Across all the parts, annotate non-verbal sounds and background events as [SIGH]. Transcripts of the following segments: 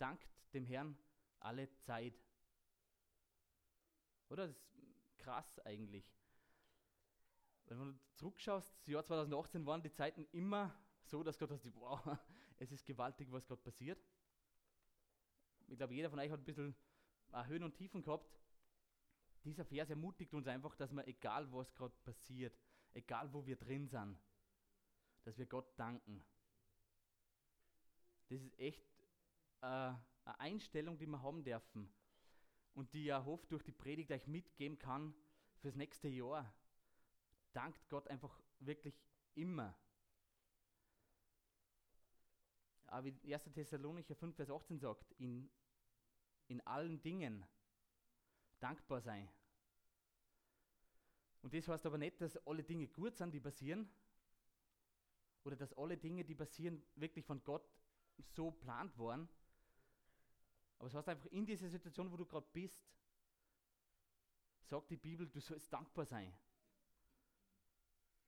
dankt dem Herrn alle Zeit. Oder? Das ist krass eigentlich. Wenn du zurückschaust, das Jahr 2018 waren die Zeiten immer so, dass Gott sagt, wow, [LAUGHS] es ist gewaltig, was gerade passiert. Ich glaube, jeder von euch hat ein bisschen Höhen und Tiefen gehabt. Dieser Vers ermutigt uns einfach, dass wir, egal was gerade passiert, egal wo wir drin sind, dass wir Gott danken. Das ist echt äh, eine Einstellung, die wir haben dürfen und die ja hofft durch die Predigt euch mitgeben kann fürs nächste Jahr. Dankt Gott einfach wirklich immer. Aber wie 1. Thessalonicher 5, Vers 18 sagt, in, in allen Dingen dankbar sein. Und das heißt aber nicht, dass alle Dinge gut sind, die passieren, oder dass alle Dinge, die passieren, wirklich von Gott so plant waren. Aber es heißt einfach, in dieser Situation, wo du gerade bist, sagt die Bibel, du sollst dankbar sein.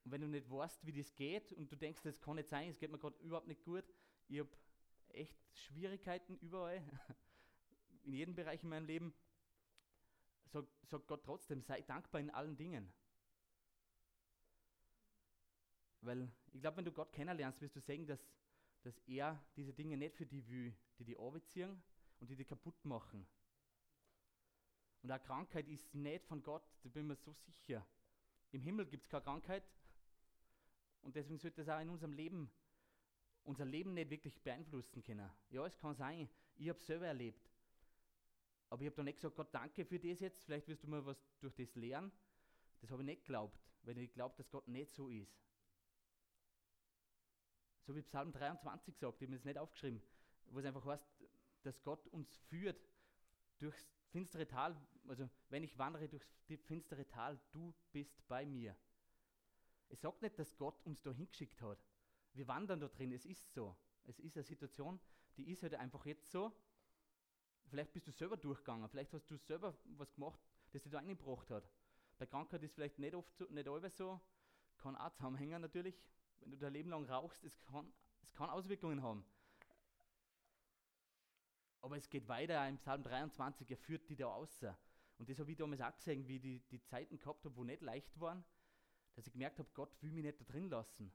Und wenn du nicht weißt, wie das geht und du denkst, das kann nicht sein, es geht mir gerade überhaupt nicht gut, ich habe echt Schwierigkeiten überall, [LAUGHS] in jedem Bereich in meinem Leben, sagt sag Gott trotzdem, sei dankbar in allen Dingen. Weil ich glaube, wenn du Gott kennenlernst, wirst du sehen, dass, dass er diese Dinge nicht für die will, die die ziehen und die die kaputt machen. Und eine Krankheit ist nicht von Gott, da bin ich mir so sicher. Im Himmel gibt es keine Krankheit und deswegen sollte das auch in unserem Leben, unser Leben nicht wirklich beeinflussen können. Ja, es kann sein, ich habe es selber erlebt. Aber ich habe da nicht gesagt, Gott, danke für das jetzt, vielleicht wirst du mir was durch das lernen. Das habe ich nicht geglaubt, weil ich glaube, dass Gott nicht so ist. So wie Psalm 23 sagt, ich habe das nicht aufgeschrieben, wo es einfach heißt, dass Gott uns führt durchs finstere Tal, also wenn ich wandere durchs finstere Tal, du bist bei mir. Es sagt nicht, dass Gott uns da hingeschickt hat. Wir wandern da drin, es ist so. Es ist eine Situation, die ist halt einfach jetzt so. Vielleicht bist du selber durchgegangen, vielleicht hast du selber was gemacht, das dich da eingebracht hat. Bei Krankheit ist vielleicht nicht oft so, nicht immer so, kann auch zusammenhängen natürlich, wenn du dein Leben lang rauchst, es kann, es kann Auswirkungen haben. Aber es geht weiter im Psalm 23, er führt die da außer. Und das habe ich damals auch gesehen, wie ich die, die Zeiten gehabt habe, wo nicht leicht waren, dass ich gemerkt habe, Gott will mich nicht da drin lassen.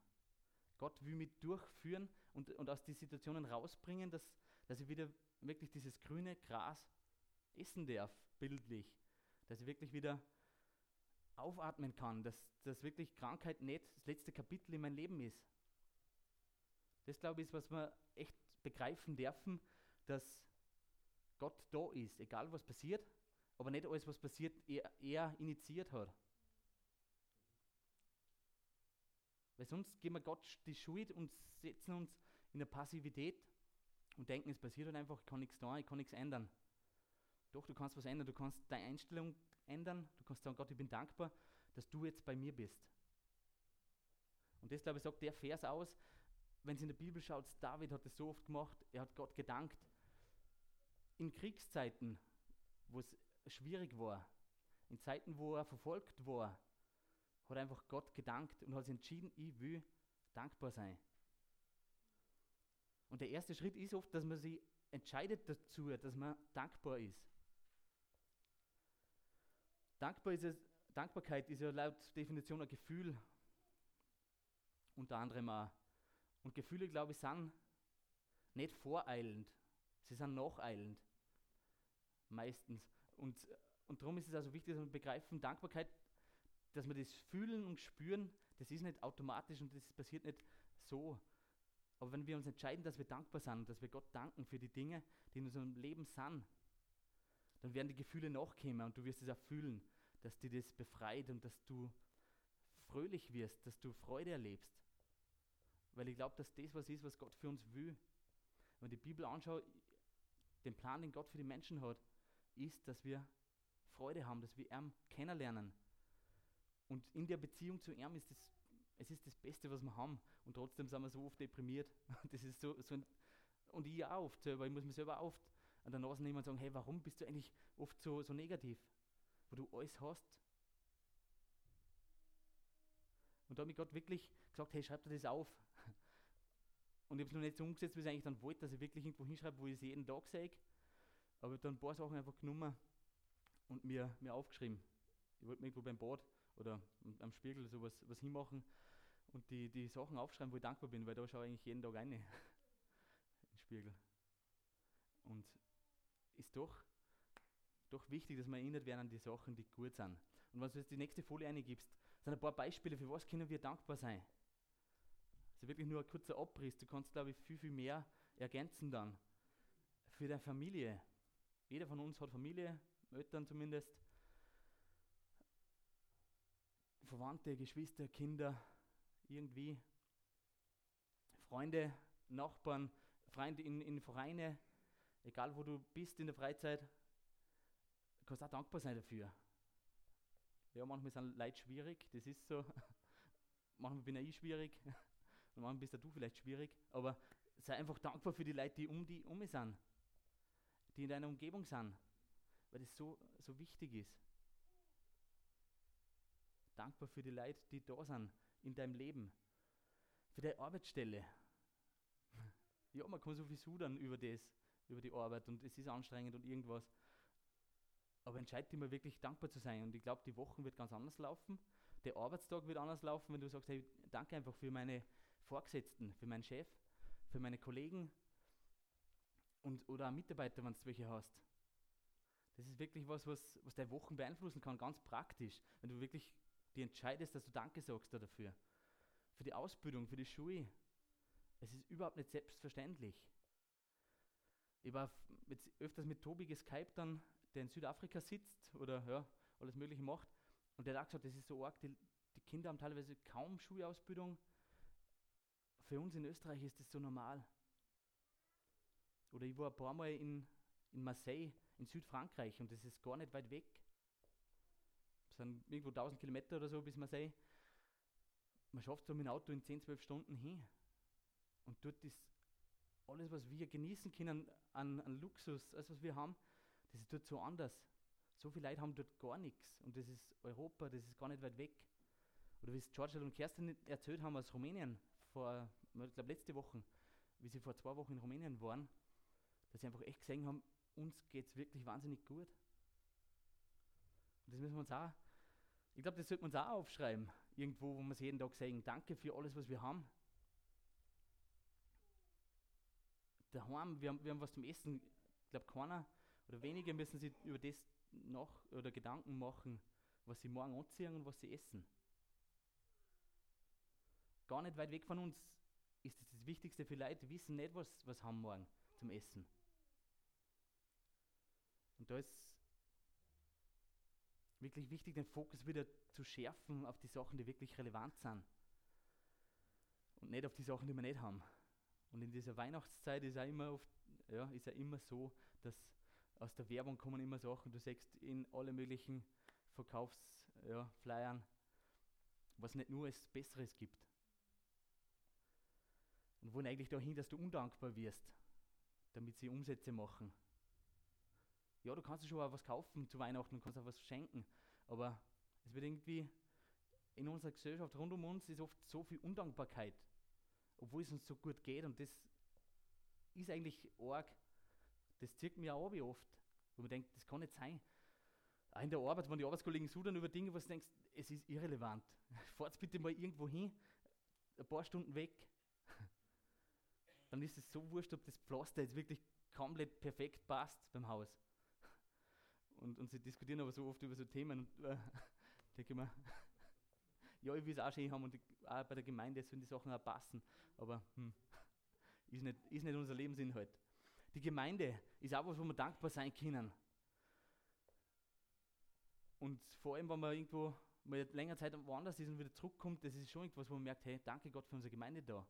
Gott will mich durchführen und, und aus den Situationen rausbringen, dass, dass ich wieder wirklich dieses grüne Gras essen darf, bildlich. Dass ich wirklich wieder aufatmen kann, dass, dass wirklich Krankheit nicht das letzte Kapitel in meinem Leben ist. Das glaube ich ist, was wir echt begreifen dürfen, dass Gott da ist, egal was passiert, aber nicht alles, was passiert, er, er initiiert hat. Weil sonst geben wir Gott die Schuld und setzen uns in eine Passivität und denken, es passiert halt einfach, ich kann nichts tun, ich kann nichts ändern. Doch, du kannst was ändern, du kannst deine Einstellung ändern, du kannst sagen, Gott, ich bin dankbar, dass du jetzt bei mir bist. Und das, glaube ich, sagt der Vers aus, wenn es in der Bibel schaut, David hat es so oft gemacht, er hat Gott gedankt. In Kriegszeiten, wo es schwierig war, in Zeiten, wo er verfolgt war, hat einfach Gott gedankt und hat sich entschieden, ich will dankbar sein. Und der erste Schritt ist oft, dass man sich entscheidet dazu, dass man dankbar ist. Dankbar ist es, Dankbarkeit ist ja laut Definition ein Gefühl, unter anderem auch. Und Gefühle, glaube ich, sind nicht voreilend, sie sind nacheilend. Meistens. Und, und darum ist es also wichtig, dass wir begreifen, Dankbarkeit, dass wir das fühlen und spüren, das ist nicht automatisch und das passiert nicht so, aber wenn wir uns entscheiden, dass wir dankbar sind, dass wir Gott danken für die Dinge, die in unserem Leben sind, dann werden die Gefühle nachkommen und du wirst es auch fühlen, dass dir das befreit und dass du fröhlich wirst, dass du Freude erlebst. Weil ich glaube, dass das was ist, was Gott für uns will. Wenn man die Bibel anschaut, den Plan, den Gott für die Menschen hat, ist, dass wir Freude haben, dass wir ihn kennenlernen. Und in der Beziehung zu ihm ist das es ist das Beste, was wir haben. Und trotzdem sind wir so oft deprimiert. [LAUGHS] Das ist so, so ein, und ich auch oft selber. Ich muss mir selber oft an der Nase nehmen und sagen: Hey, warum bist du eigentlich oft so, so negativ? Wo du alles hast. Und da hat mich Gott wirklich gesagt: Hey, schreib dir das auf. [LAUGHS] Und ich habe es noch nicht so umgesetzt, wie ich eigentlich dann wollte, dass ich wirklich irgendwo hinschreibe, wo ich es jeden Tag sehe. Aber ich habe dann ein paar Sachen einfach genommen und mir, mir aufgeschrieben. Ich wollte mir irgendwo beim Bad oder am Spiegel sowas was hinmachen und die, die Sachen aufschreiben, wo ich dankbar bin, weil da schaue ich eigentlich jeden Tag rein [LAUGHS] in den Spiegel. Und ist doch, doch wichtig, dass wir erinnert werden an die Sachen, die gut sind. Und wenn du jetzt die nächste Folie eingibst, sind ein paar Beispiele, für was können wir dankbar sein. Also wirklich nur ein kurzer Abriss. Du kannst, glaube ich, viel, viel mehr ergänzen dann. Für deine Familie. Jeder von uns hat Familie, Eltern zumindest. Verwandte, Geschwister, Kinder, irgendwie. Freunde, Nachbarn, Freunde in, in Vereine, egal wo du bist in der Freizeit, kannst auch dankbar sein dafür. Ja, manchmal sind Leute schwierig, das ist so. [LAUGHS] manchmal bin ich schwierig, und [LAUGHS] manchmal bist du vielleicht schwierig, aber sei einfach dankbar für die Leute, die um die um sind, die in deiner Umgebung sind, weil das so, so wichtig ist. Dankbar für die Leute, die da sind in deinem Leben, für deine Arbeitsstelle. [LAUGHS] Ja, man kann so viel sudern über das, über die Arbeit und es ist anstrengend und irgendwas. Aber entscheid dich mal wirklich dankbar zu sein. Und ich glaube, die Woche wird ganz anders laufen. Der Arbeitstag wird anders laufen, wenn du sagst, hey, danke einfach für meine Vorgesetzten, für meinen Chef, für meine Kollegen und, oder auch Mitarbeiter, wenn du welche hast. Das ist wirklich was, was, was deine Wochen beeinflussen kann, ganz praktisch. Wenn du wirklich die entscheidest, dass du Danke sagst dafür. Für die Ausbildung, für die Schule. Es ist überhaupt nicht selbstverständlich. Ich war jetzt öfters mit Tobi geskypt dann, der in Südafrika sitzt oder ja, alles Mögliche macht. Und der hat auch gesagt, das ist so arg, die, die Kinder haben teilweise kaum Schulausbildung. Für uns in Österreich ist das so normal. Oder ich war ein paar Mal in, in Marseille, in Südfrankreich, und das ist gar nicht weit weg sind irgendwo 1000 Kilometer oder so bis Marseille. Man schafft so mit dem Auto in 10, 12 Stunden hin. Und dort ist alles, was wir genießen können an, an Luxus, alles, was wir haben, das ist dort so anders. So viele Leute haben dort gar nichts. Und das ist Europa, das ist gar nicht weit weg. Oder wie es George und Kerstin erzählt haben aus Rumänien, vor, ich glaube letzte Woche, wie sie vor zwei Wochen in Rumänien waren, dass sie einfach echt gesehen haben, uns geht es wirklich wahnsinnig gut. Und das müssen wir uns auch ich glaube, das sollte man uns auch aufschreiben, irgendwo, wo wir es jeden Tag sagen, danke für alles, was wir haben. Daheim, wir haben, wir haben was zum Essen. Ich glaube, keiner oder wenige müssen sich über das noch oder Gedanken machen, was sie morgen anziehen und was sie essen. Gar nicht weit weg von uns ist das, das Wichtigste für Leute, wissen nicht, was, was haben morgen zum Essen. Und da ist wirklich wichtig, den Fokus wieder zu schärfen auf die Sachen, die wirklich relevant sind. Und nicht auf die Sachen, die wir nicht haben. Und in dieser Weihnachtszeit ist auch immer ja, ja immer so, dass aus der Werbung kommen immer Sachen, du siehst in alle möglichen Verkaufsflyern, ja, was nicht nur als Besseres gibt. Und wollen eigentlich dahin, dass du undankbar wirst, damit sie Umsätze machen ja, du kannst schon auch was kaufen zu Weihnachten und kannst auch was schenken, aber es wird irgendwie in unserer Gesellschaft rund um uns ist oft so viel Undankbarkeit, obwohl es uns so gut geht und das ist eigentlich arg. Das zieht mir auch oft, wo man denkt, das kann nicht sein. Auch in der Arbeit, wenn die Arbeitskollegen sudern über Dinge, was du denkst, es ist irrelevant. [LAUGHS] Fahrt bitte mal irgendwo hin, ein paar Stunden weg. [LAUGHS] Dann ist es so wurscht, ob das Pflaster jetzt wirklich komplett perfekt passt beim Haus und, und sie diskutieren aber so oft über so Themen und äh, [LAUGHS] denke ich [LAUGHS] ja, ich will es auch schön haben und die, auch bei der Gemeinde sollen die Sachen auch passen, aber hm, [LAUGHS] ist, nicht, ist nicht unser Lebensinhalt. Die Gemeinde ist auch was, wo wir dankbar sein können. Und vor allem, wenn man irgendwo mal länger Zeit woanders ist und wieder zurückkommt, das ist schon etwas, wo man merkt, hey, danke Gott für unsere Gemeinde da.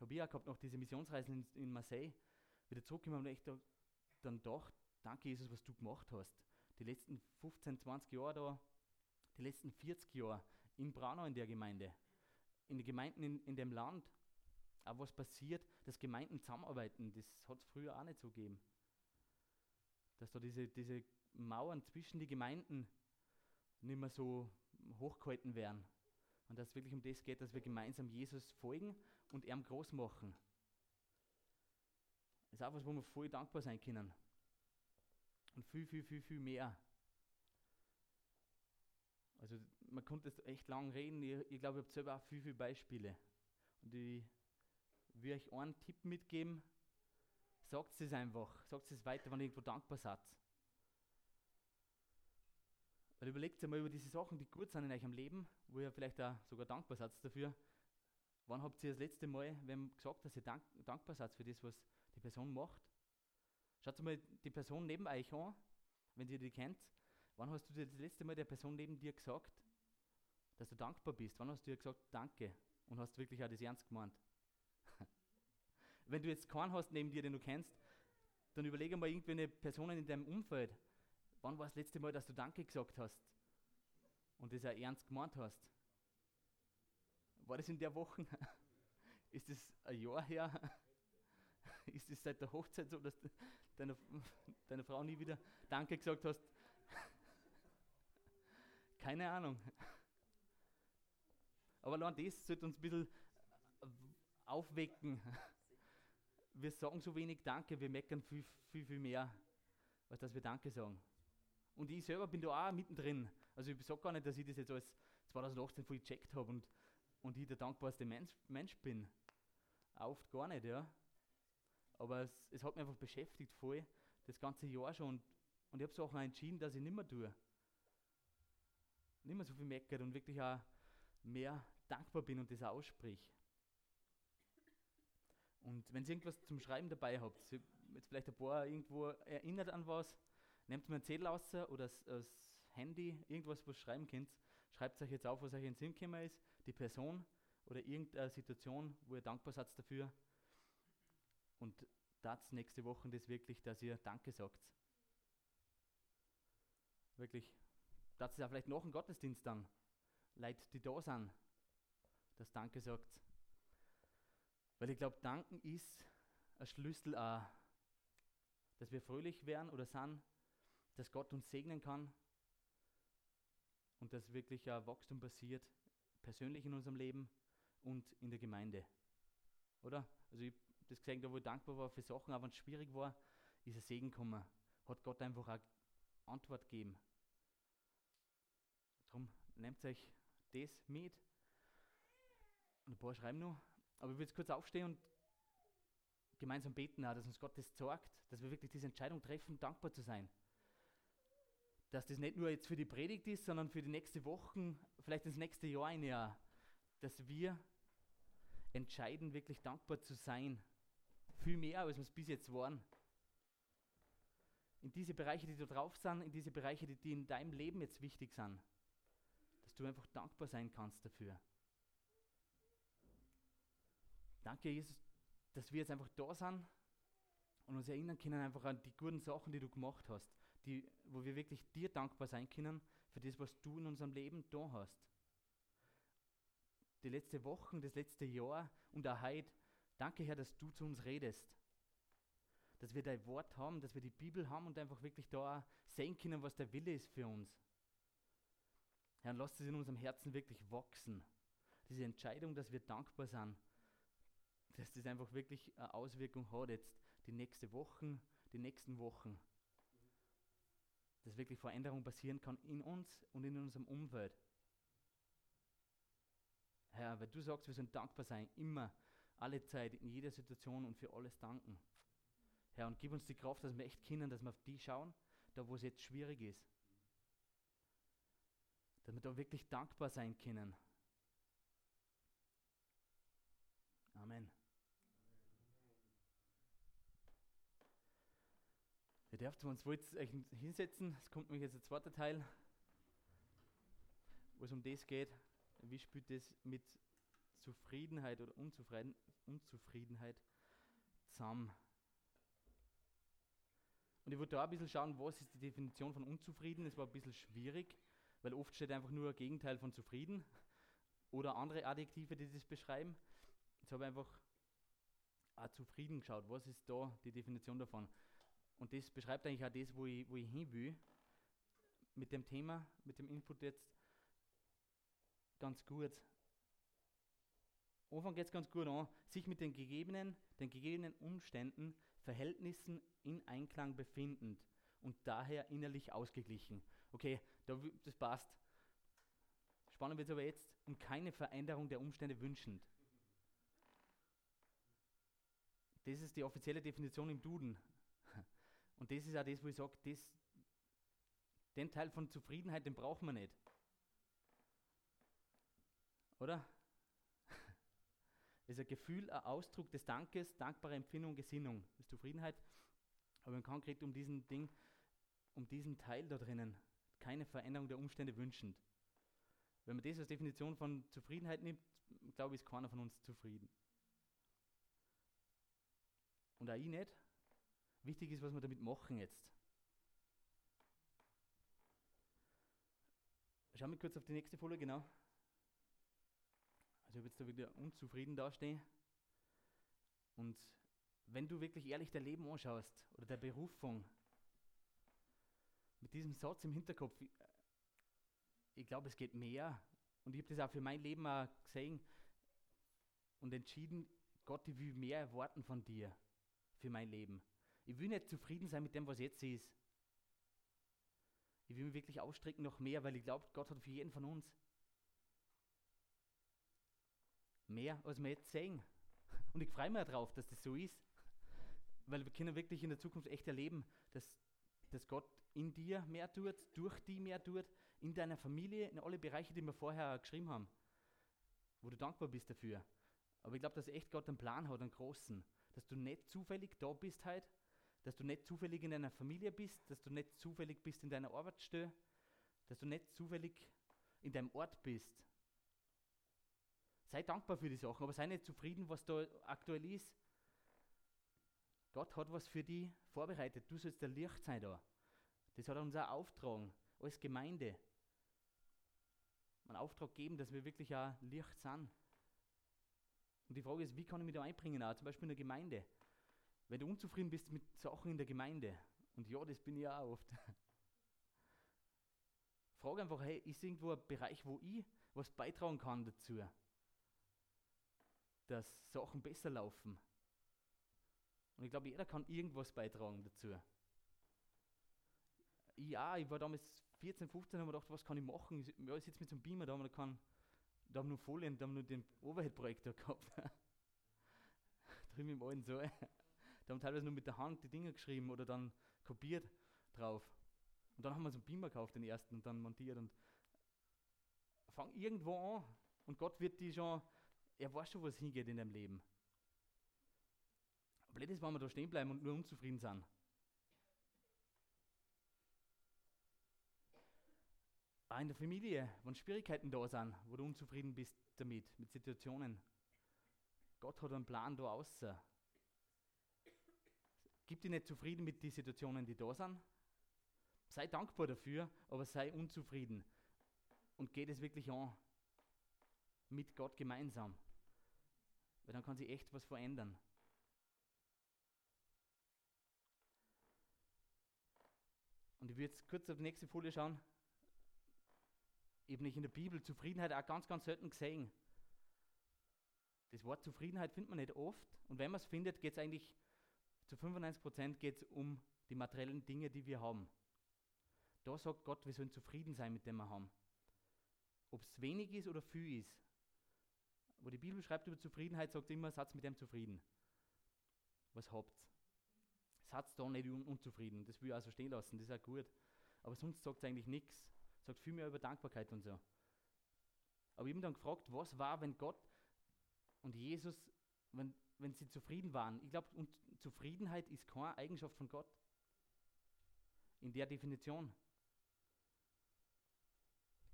Habe ich auch gehabt, noch diese Missionsreisen in, in Marseille, wieder zurückgekommen und echt da, dann gedacht, Danke, Jesus, was du gemacht hast. Die letzten 15, 20 Jahre da, die letzten 40 Jahre in Braunau in der Gemeinde, in den Gemeinden in, in dem Land, auch was passiert, dass Gemeinden zusammenarbeiten, das hat es früher auch nicht so gegeben. Dass da diese, diese Mauern zwischen die Gemeinden nicht mehr so hochgehalten werden. Und dass es wirklich um das geht, dass wir gemeinsam Jesus folgen und ihm groß machen. Das ist auch was, wo wir voll dankbar sein können. Und viel, viel, viel, viel mehr. Also man konnte es echt lang reden. Ich, ich glaube, ich habe selber auch viel, viele Beispiele. Und ich will euch einen Tipp mitgeben. Sagt es einfach. Sagt es weiter, wenn ihr irgendwo dankbar seid. Weil überlegt einmal über diese Sachen, die gut sind in eurem Leben, wo ihr vielleicht auch sogar dankbar seid dafür. Wann habt ihr das letzte Mal wem gesagt, dass ihr dank, dankbar seid für das, was die Person macht? Schaut mal die Person neben euch an, wenn ihr die kennt. Wann hast du das letzte Mal der Person neben dir gesagt, dass du dankbar bist? Wann hast du ihr gesagt, danke? Und hast wirklich auch das ernst gemeint? [LAUGHS] wenn du jetzt keinen hast neben dir, den du kennst, dann überlege mal irgendwelche Personen in deinem Umfeld. Wann war das letzte Mal, dass du Danke gesagt hast und das auch ernst gemeint hast? War das in der Woche? [LAUGHS] Ist das ein Jahr her? [LAUGHS] Ist es seit der Hochzeit so, dass du deiner, deiner Frau nie wieder Danke gesagt hast? Keine Ahnung. Aber allein das sollte uns ein bisschen aufwecken. Wir sagen so wenig Danke, wir meckern viel, viel, viel mehr, als dass wir Danke sagen. Und ich selber bin da auch mittendrin. Also ich sage gar nicht, dass ich das jetzt als 2018 voll gecheckt habe und, und ich der dankbarste Mensch, Mensch bin. Oft gar nicht, ja. Aber es, es hat mich einfach beschäftigt voll, das ganze Jahr schon. Und, und ich habe Sachen entschieden, dass ich nicht mehr tue. Nicht mehr so viel meckert und wirklich auch mehr dankbar bin und das aussprich. Und wenn ihr irgendwas zum Schreiben dabei habt, jetzt vielleicht ein paar irgendwo erinnert an was, nehmt mir einen Zettel raus oder das, das Handy, irgendwas, was schreiben könnt, schreibt euch jetzt auf, was euch in den Sinn gekommen ist, die Person oder irgendeine Situation, wo ihr dankbar seid dafür. Und das nächste Woche das wirklich, dass ihr Danke sagt. Wirklich. Das ist ja vielleicht noch ein Gottesdienst dann. Leute, die da sind, das Danke sagt. Weil ich glaube, Danken ist ein Schlüssel auch, dass wir fröhlich werden oder sind, dass Gott uns segnen kann und dass wirklich ein Wachstum passiert, persönlich in unserem Leben und in der Gemeinde. Oder? Also ich das gesehen, da wo ich dankbar war für Sachen, aber wenn es schwierig war, ist ein Segen gekommen. Hat Gott einfach eine Antwort gegeben. Darum nehmt euch das mit. Und ein paar schreiben noch. Aber ich will jetzt kurz aufstehen und gemeinsam beten, auch, dass uns Gott das sagt, dass wir wirklich diese Entscheidung treffen, dankbar zu sein dass das nicht nur jetzt für die Predigt ist, sondern für die nächste Wochen, vielleicht ins nächste Jahr ein Jahr, dass wir entscheiden, wirklich dankbar zu sein. Viel mehr, als wir es bis jetzt waren. In diese Bereiche, die da drauf sind, in diese Bereiche, die, die in deinem Leben jetzt wichtig sind, dass du einfach dankbar sein kannst dafür. Danke, Jesus, dass wir jetzt einfach da sind und uns erinnern können einfach an die guten Sachen, die du gemacht hast die, wo wir wirklich dir dankbar sein können für das, was du in unserem Leben da hast. Die letzte Wochen, das letzte Jahr und auch heute, danke Herr, dass du zu uns redest. Dass wir dein Wort haben, dass wir die Bibel haben und einfach wirklich da sehen können, was der Wille ist für uns. Herr, lass es in unserem Herzen wirklich wachsen. Diese Entscheidung, dass wir dankbar sind, dass das einfach wirklich eine Auswirkung hat jetzt die nächste Wochen, die nächsten Wochen dass wirklich Veränderung passieren kann in uns und in unserem Umfeld. Herr, weil du sagst, wir sollen dankbar sein, immer, alle Zeit, in jeder Situation und für alles danken. Herr, und gib uns die Kraft, dass wir echt können, dass wir auf die schauen, da wo es jetzt schwierig ist. Dass wir da wirklich dankbar sein können. Amen. Ihr dürft uns wohl hinsetzen. Es kommt nämlich jetzt der zweite Teil, wo es um das geht. Wie spielt das mit Zufriedenheit oder Unzufrieden, Unzufriedenheit zusammen? Und ich wollte da ein bisschen schauen, was ist die Definition von unzufrieden. Es war ein bisschen schwierig, weil oft steht einfach nur ein Gegenteil von zufrieden oder andere Adjektive, die das beschreiben. Jetzt habe ich einfach auch zufrieden geschaut. Was ist da die Definition davon? Und das beschreibt eigentlich auch das, wo ich, wo ich hin will, mit dem Thema, mit dem Input jetzt ganz gut. Anfang geht es ganz gut an, sich mit den gegebenen, den gegebenen Umständen, Verhältnissen in Einklang befindend und daher innerlich ausgeglichen. Okay, da, das passt. Spannend wird es aber jetzt, und keine Veränderung der Umstände wünschend. Das ist die offizielle Definition im Duden. [LAUGHS] Und das ist auch das, wo ich sage, den Teil von Zufriedenheit, den brauchen wir nicht. Oder? Ist ein Gefühl, ein Ausdruck des Dankes, dankbare Empfindung, Gesinnung. Ist Zufriedenheit. Aber man kann konkret um diesen Ding, um diesen Teil da drinnen, keine Veränderung der Umstände wünschend. Wenn man das als Definition von Zufriedenheit nimmt, glaube ich, ist keiner von uns zufrieden. Und auch ich nicht. Wichtig ist, was wir damit machen jetzt. Schauen wir kurz auf die nächste Folie, genau. Also ich habe jetzt da wieder unzufrieden dastehen. Und wenn du wirklich ehrlich dein Leben anschaust oder der Berufung, mit diesem Satz im Hinterkopf, ich glaube, es geht mehr. Und ich habe das auch für mein Leben auch gesehen und entschieden, Gott, ich will mehr erwarten von dir für mein Leben. Ich will nicht zufrieden sein mit dem, was jetzt ist. Ich will mich wirklich ausstrecken noch mehr, weil ich glaube, Gott hat für jeden von uns mehr, als wir jetzt sehen. Und ich freue mich darauf, dass das so ist, weil wir können wirklich in der Zukunft echt erleben, dass, dass Gott in dir mehr tut, durch die mehr tut, in deiner Familie, in alle Bereiche, die wir vorher geschrieben haben, wo du dankbar bist dafür. Aber ich glaube, dass echt Gott einen Plan hat, einen großen, dass du nicht zufällig da bist heute, dass du nicht zufällig in deiner Familie bist, dass du nicht zufällig bist in deiner Arbeitsstelle, dass du nicht zufällig in deinem Ort bist, Sei dankbar für die Sachen, aber sei nicht zufrieden, was da aktuell ist. Gott hat was für dich vorbereitet. Du sollst der Licht sein da. Das hat uns auch auftragen, als Gemeinde. Einen Auftrag geben, dass wir wirklich auch Licht sind. Und die Frage ist, wie kann ich mich da einbringen, auch zum Beispiel in der Gemeinde? Wenn du unzufrieden bist mit Sachen in der Gemeinde, und ja, das bin ich auch oft. [LAUGHS] Frage einfach, hey, ist irgendwo ein Bereich, wo ich was beitragen kann dazu? Dass Sachen besser laufen. Und ich glaube, jeder kann irgendwas beitragen dazu. Ja, ich war damals 14, 15 und habe gedacht, was kann ich machen? Ja, ich sitze mit so einem Beamer da und kann, da haben nur Folien, da haben nur den Overhead-Projektor gehabt. [LAUGHS] Drüben im alten Saal. [LAUGHS] Da haben teilweise nur mit der Hand die Dinge geschrieben oder dann kopiert drauf. Und dann haben wir so einen Beamer gekauft, den ersten, und dann montiert und fang irgendwo an. Und Gott wird die schon er weiß schon, wo es hingeht in deinem Leben. Blöd ist, wenn wir da stehen bleiben und nur unzufrieden sind. Auch in der Familie, wenn Schwierigkeiten da sind, wo du unzufrieden bist damit, mit Situationen. Gott hat einen Plan da außer. Gib dich nicht zufrieden mit den Situationen, die da sind. Sei dankbar dafür, aber sei unzufrieden. Und geh das wirklich an. Mit Gott gemeinsam. Weil dann kann sich echt was verändern. Und ich würde jetzt kurz auf die nächste Folie schauen. Habe nicht in der Bibel Zufriedenheit auch ganz, ganz selten gesehen. Das Wort Zufriedenheit findet man nicht oft. Und wenn man es findet, geht es eigentlich zu 95% geht's um die materiellen Dinge, die wir haben. Da sagt Gott, wir sollen zufrieden sein mit dem wir haben. Ob es wenig ist oder viel ist wo die Bibel schreibt über Zufriedenheit, sagt immer, Satz mit dem zufrieden. Was habt's? Satz da nicht un unzufrieden. Das will ich also stehen lassen, das ist auch gut. Aber sonst sagt es eigentlich nichts. Sagt viel mehr über Dankbarkeit und so. Aber ich habe dann gefragt, was war, wenn Gott und Jesus, wenn, wenn sie zufrieden waren? Ich glaube, Zufriedenheit ist keine Eigenschaft von Gott. In der Definition.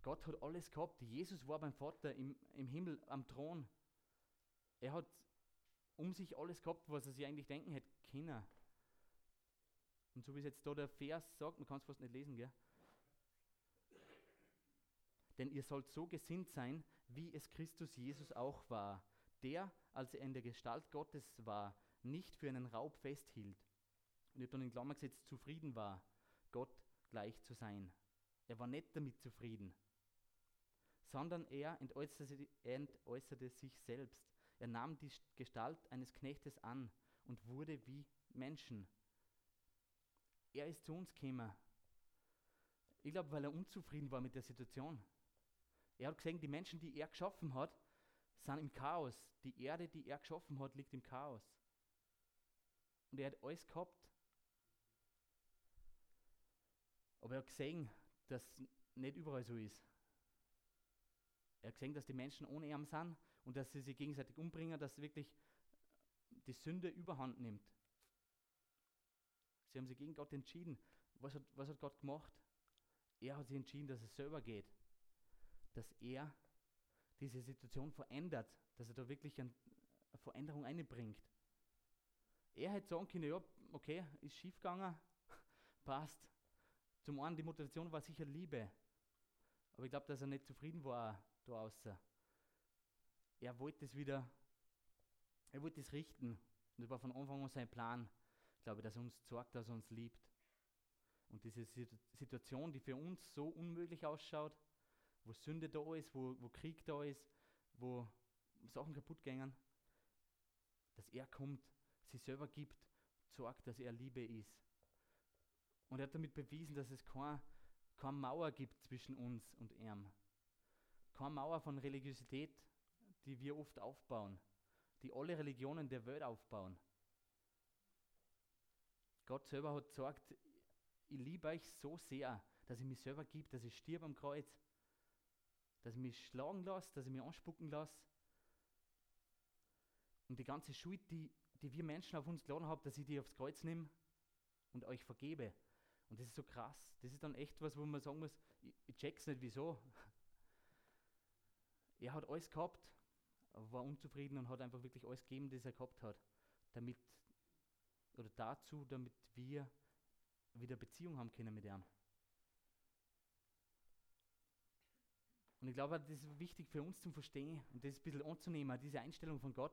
Gott hat alles gehabt. Jesus war beim Vater im, im Himmel am Thron. Er hat um sich alles gehabt, was er sich eigentlich denken hätte können. Und so wie es jetzt da der Vers sagt, man kann es fast nicht lesen, gell? Denn ihr sollt so gesinnt sein, wie es Christus Jesus auch war, der, als er in der Gestalt Gottes war, nicht für einen Raub festhielt. Und ich habe dann in Klammer gesetzt, zufrieden war, Gott gleich zu sein. Er war nicht damit zufrieden sondern er entäußerte, entäußerte sich selbst. Er nahm die Gestalt eines Knechtes an und wurde wie Menschen. Er ist zu uns gekommen. Ich glaube, weil er unzufrieden war mit der Situation. Er hat gesehen, die Menschen, die er geschaffen hat, sind im Chaos. Die Erde, die er geschaffen hat, liegt im Chaos. Und er hat alles gehabt. Aber er hat gesehen, dass nicht überall so ist. Er hat gesehen, dass die Menschen ohne ihn sind und dass sie sich gegenseitig umbringen, dass wirklich die Sünde überhand nimmt. Sie haben sich gegen Gott entschieden. Was hat, was hat Gott gemacht? Er hat sich entschieden, dass es selber geht. Dass er diese Situation verändert, dass er da wirklich eine Veränderung einbringt. Er hätte sagen können, ja, okay, ist schief gegangen, [LAUGHS] passt. Zum einen, die Motivation war sicher Liebe. Aber ich glaube, dass er nicht zufrieden war da außer. Er wollte es wieder, er wollte es richten. Und das war von Anfang an sein Plan, glaube ich, dass er uns sorgt, dass er uns liebt. Und diese Situation, die für uns so unmöglich ausschaut, wo Sünde da ist, wo, wo Krieg da ist, wo Sachen kaputt gehen, dass er kommt, sie selber gibt, sorgt, dass er Liebe ist. Und er hat damit bewiesen, dass es keine, keine Mauer gibt zwischen uns und ihm. Keine Mauer von Religiosität, die wir oft aufbauen, die alle Religionen der Welt aufbauen. Gott selber hat gesagt, ich liebe euch so sehr, dass ich mich selber gebe, dass ich stirb am Kreuz, dass ich mich schlagen lasse, dass ich mich anspucken lasse. Und die ganze Schuld, die, die wir Menschen auf uns geladen haben, dass ich die aufs Kreuz nehme und euch vergebe. Und das ist so krass. Das ist dann echt was, wo man sagen muss, ich, ich check's nicht, wieso. Er hat alles gehabt, war unzufrieden und hat einfach wirklich alles gegeben, das er gehabt hat. Damit, oder dazu, damit wir wieder Beziehung haben können mit ihm. Und ich glaube, das ist wichtig für uns zum Verstehen und das ein bisschen anzunehmen, diese Einstellung von Gott,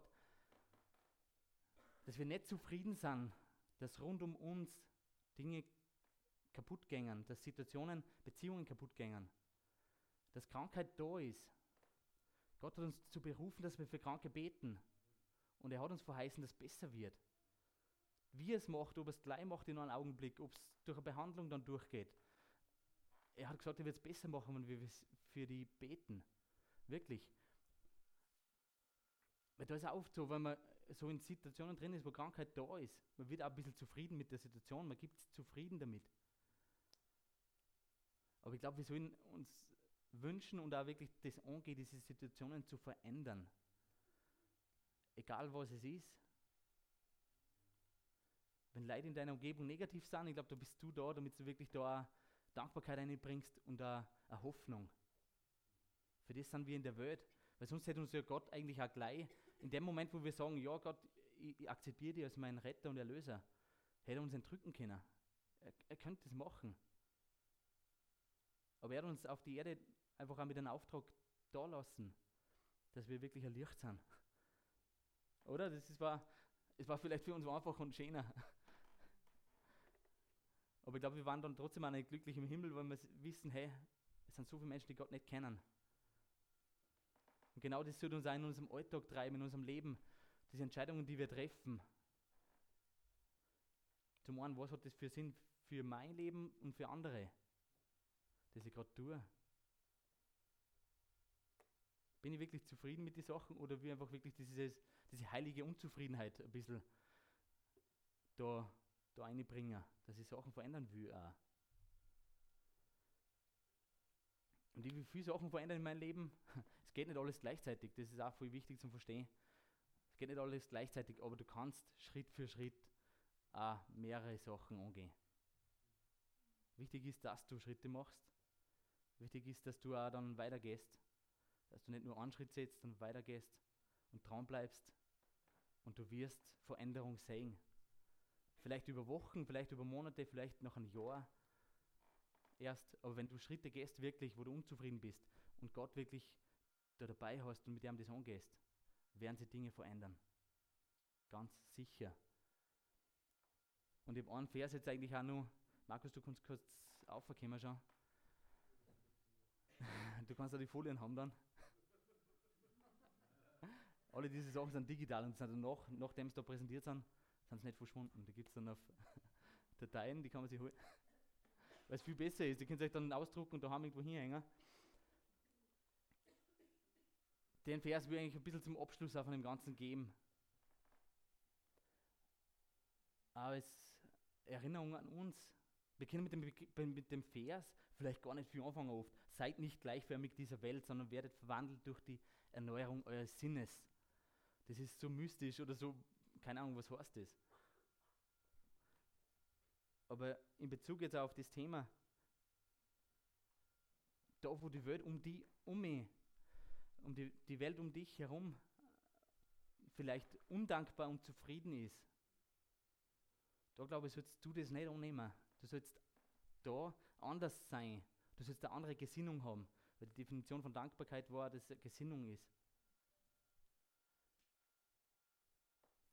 dass wir nicht zufrieden sind, dass rund um uns Dinge kaputt gehen, dass Situationen, Beziehungen kaputt gehen, dass Krankheit da ist. Gott hat uns zu berufen, dass wir für Kranke beten. Und er hat uns verheißen, dass es besser wird. Wie es macht, ob es gleich macht in einem Augenblick, ob es durch eine Behandlung dann durchgeht. Er hat gesagt, er wird es besser machen, wenn wir für die beten. Wirklich. Weil da ist auch oft so, wenn man so in Situationen drin ist, wo Krankheit da ist, man wird auch ein bisschen zufrieden mit der Situation, man gibt zufrieden damit. Aber ich glaube, wir sollen uns wünschen und auch wirklich das angehen, diese Situationen zu verändern. Egal was es ist. Wenn Leute in deiner Umgebung negativ sind, ich glaube, da bist du da, damit du wirklich da Dankbarkeit einbringst und eine Hoffnung. Für das sind wir in der Welt. Weil sonst hätte uns ja Gott eigentlich auch gleich, in dem Moment, wo wir sagen, ja Gott, ich, ich akzeptiere dich als meinen Retter und Erlöser, hätte er uns entrücken können. Er, er könnte das machen. Aber er hat uns auf die Erde einfach auch mit einem Auftrag da lassen, dass wir wirklich ein Licht sind. Oder? Das ist, war, es war vielleicht für uns einfach und schöner. Aber ich glaube, wir waren dann trotzdem auch nicht glücklich im Himmel, weil wir wissen, hey, es sind so viele Menschen, die Gott nicht kennen. Und genau das sollte uns auch in unserem Alltag treiben, in unserem Leben. Diese Entscheidungen, die wir treffen. Zum einen, was hat das für Sinn für mein Leben und für andere? das ich gerade tue? Bin ich wirklich zufrieden mit den Sachen oder wie einfach wirklich dieses, diese heilige Unzufriedenheit ein bisschen da, da einbringen, dass ich Sachen verändern will auch. Und ich will viele Sachen verändern in meinem Leben. [LAUGHS] Es geht nicht alles gleichzeitig, das ist auch voll wichtig zum Verstehen. Es geht nicht alles gleichzeitig, aber du kannst Schritt für Schritt auch mehrere Sachen angehen. Wichtig ist, dass du Schritte machst Wichtig ist, dass du auch dann weitergehst. Dass du nicht nur einen Schritt setzt und weitergehst und dran bleibst und du wirst Veränderung sehen. Vielleicht über Wochen, vielleicht über Monate, vielleicht noch ein Jahr erst. Aber wenn du Schritte gehst, wirklich, wo du unzufrieden bist und Gott wirklich da dabei hast und mit ihm das angehst, werden sich Dinge verändern. Ganz sicher. Und ich habe einen Vers jetzt eigentlich auch noch. Markus, du kannst kurz aufkommen schon. [LAUGHS] Du kannst ja die Folien haben dann. Alle diese Sachen sind digital und sind nach, nachdem sie da präsentiert sind, sind sie nicht verschwunden. Die gibt es dann auf [LAUGHS] Dateien, die kann man sich holen. Weil es viel besser ist. Die könnt ihr euch dann ausdrucken und daheim irgendwo hinhängen. Den Vers will ich eigentlich ein bisschen zum Abschluss auch von dem Ganzen geben. Aber es Erinnerung an uns. Wir können mit dem, mit dem Vers vielleicht gar nicht viel anfangen oft. Seid nicht gleichförmig dieser Welt, sondern werdet verwandelt durch die Erneuerung eures Sinnes. Das ist so mystisch oder so, keine Ahnung, was heißt das. Aber in Bezug jetzt auf das Thema, da wo die Welt um die, um mich, um die, die Welt um dich herum vielleicht undankbar und zufrieden ist, da glaube ich, sollst du das nicht annehmen. Du sollst da anders sein. Du sollst eine andere Gesinnung haben. Weil die Definition von Dankbarkeit war, dass es Gesinnung ist.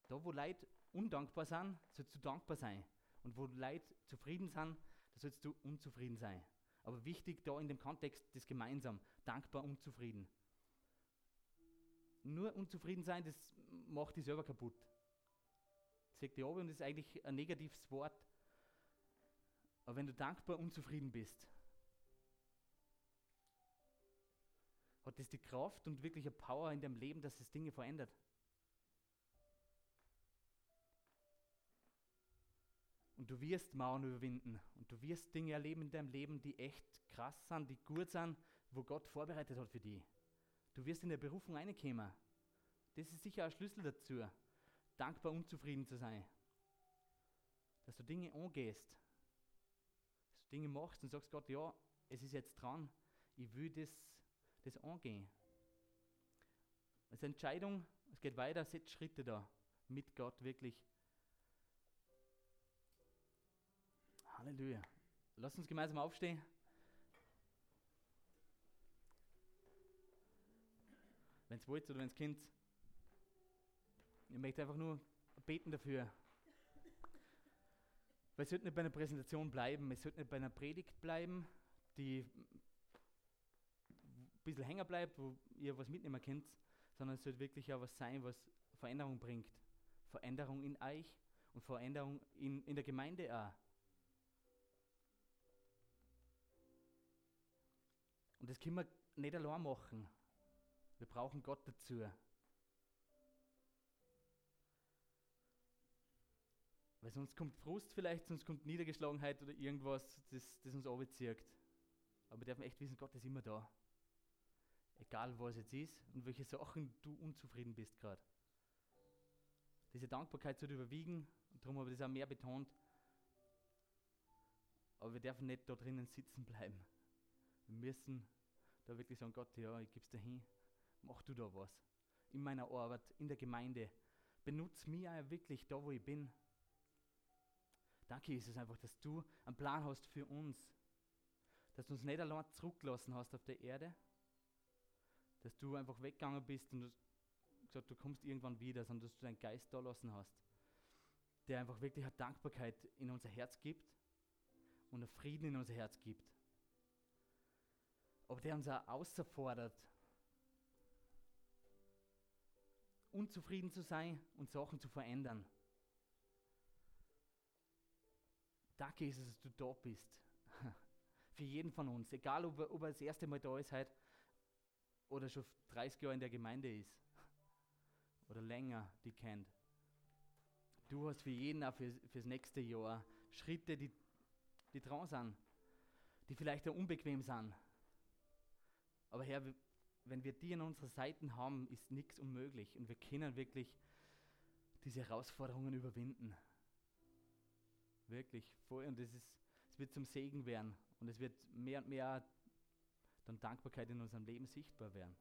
Da, wo Leute undankbar sind, sollst du dankbar sein. Und wo Leute zufrieden sind, da sollst du unzufrieden sein. Aber wichtig da in dem Kontext das gemeinsam, dankbar, unzufrieden. Nur unzufrieden sein, das macht dich selber kaputt. Das sagt die ab und ist eigentlich ein negatives Wort. Aber wenn du dankbar unzufrieden bist, hat das die Kraft und wirklich eine Power in deinem Leben, dass es Dinge verändert. Und du wirst Mauern überwinden und du wirst Dinge erleben in deinem Leben, die echt krass sind, die gut sind, wo Gott vorbereitet hat für dich. Du wirst in der Berufung reinkommen. Das ist sicher ein Schlüssel dazu, dankbar unzufrieden zu sein. Dass du Dinge angehst, dass du Dinge machst und sagst Gott, ja, es ist jetzt dran, ich will das, das angehen. Es ist eine Entscheidung, es geht weiter, setz Schritte da mit Gott wirklich Halleluja. Lass uns gemeinsam aufstehen. Wenn es wollt oder wenn es könnt. Ich möchte einfach nur beten dafür. Weil es sollte nicht bei einer Präsentation bleiben, es sollte nicht bei einer Predigt bleiben, die ein bisschen hängen bleibt, wo ihr was mitnehmen könnt, sondern es sollte wirklich auch was sein, was Veränderung bringt. Veränderung in euch und Veränderung in, in der Gemeinde auch. Und das können wir nicht allein machen. Wir brauchen Gott dazu. Weil sonst kommt Frust vielleicht, sonst kommt Niedergeschlagenheit oder irgendwas, das, das uns runterzieht. Aber wir dürfen echt wissen, Gott ist immer da. Egal was jetzt ist und welche Sachen du unzufrieden bist gerade. Diese Dankbarkeit zu überwiegen, und darum habe ich das auch mehr betont. Aber wir dürfen nicht da drinnen sitzen bleiben. Wir müssen da wirklich sagen, Gott, ja, ich gebe es dir hin, mach du da was. In meiner Arbeit, in der Gemeinde. Benutz mich auch wirklich da, wo ich bin. Danke, Jesus, einfach, dass du einen Plan hast für uns. Dass du uns nicht allein zurückgelassen hast auf der Erde. Dass du einfach weggegangen bist und gesagt, du kommst irgendwann wieder, sondern dass du deinen Geist da lassen hast. Der einfach wirklich eine Dankbarkeit in unser Herz gibt und einen Frieden in unser Herz gibt aber der uns auch außerfordert, unzufrieden zu sein und Sachen zu verändern. Danke, Jesus, dass du da bist. [LAUGHS] Für jeden von uns, egal ob er, ob er das erste Mal da ist heute oder schon 30 Jahre in der Gemeinde ist [LAUGHS] oder länger die kennt. Du hast für jeden auch für, fürs nächste Jahr Schritte, die, die dran sind, die vielleicht auch unbequem sind, aber Herr, wenn wir die an unserer Seite haben, ist nichts unmöglich und wir können wirklich diese Herausforderungen überwinden. Wirklich voll und es, ist, es wird zum Segen werden und es wird mehr und mehr dann Dankbarkeit in unserem Leben sichtbar werden.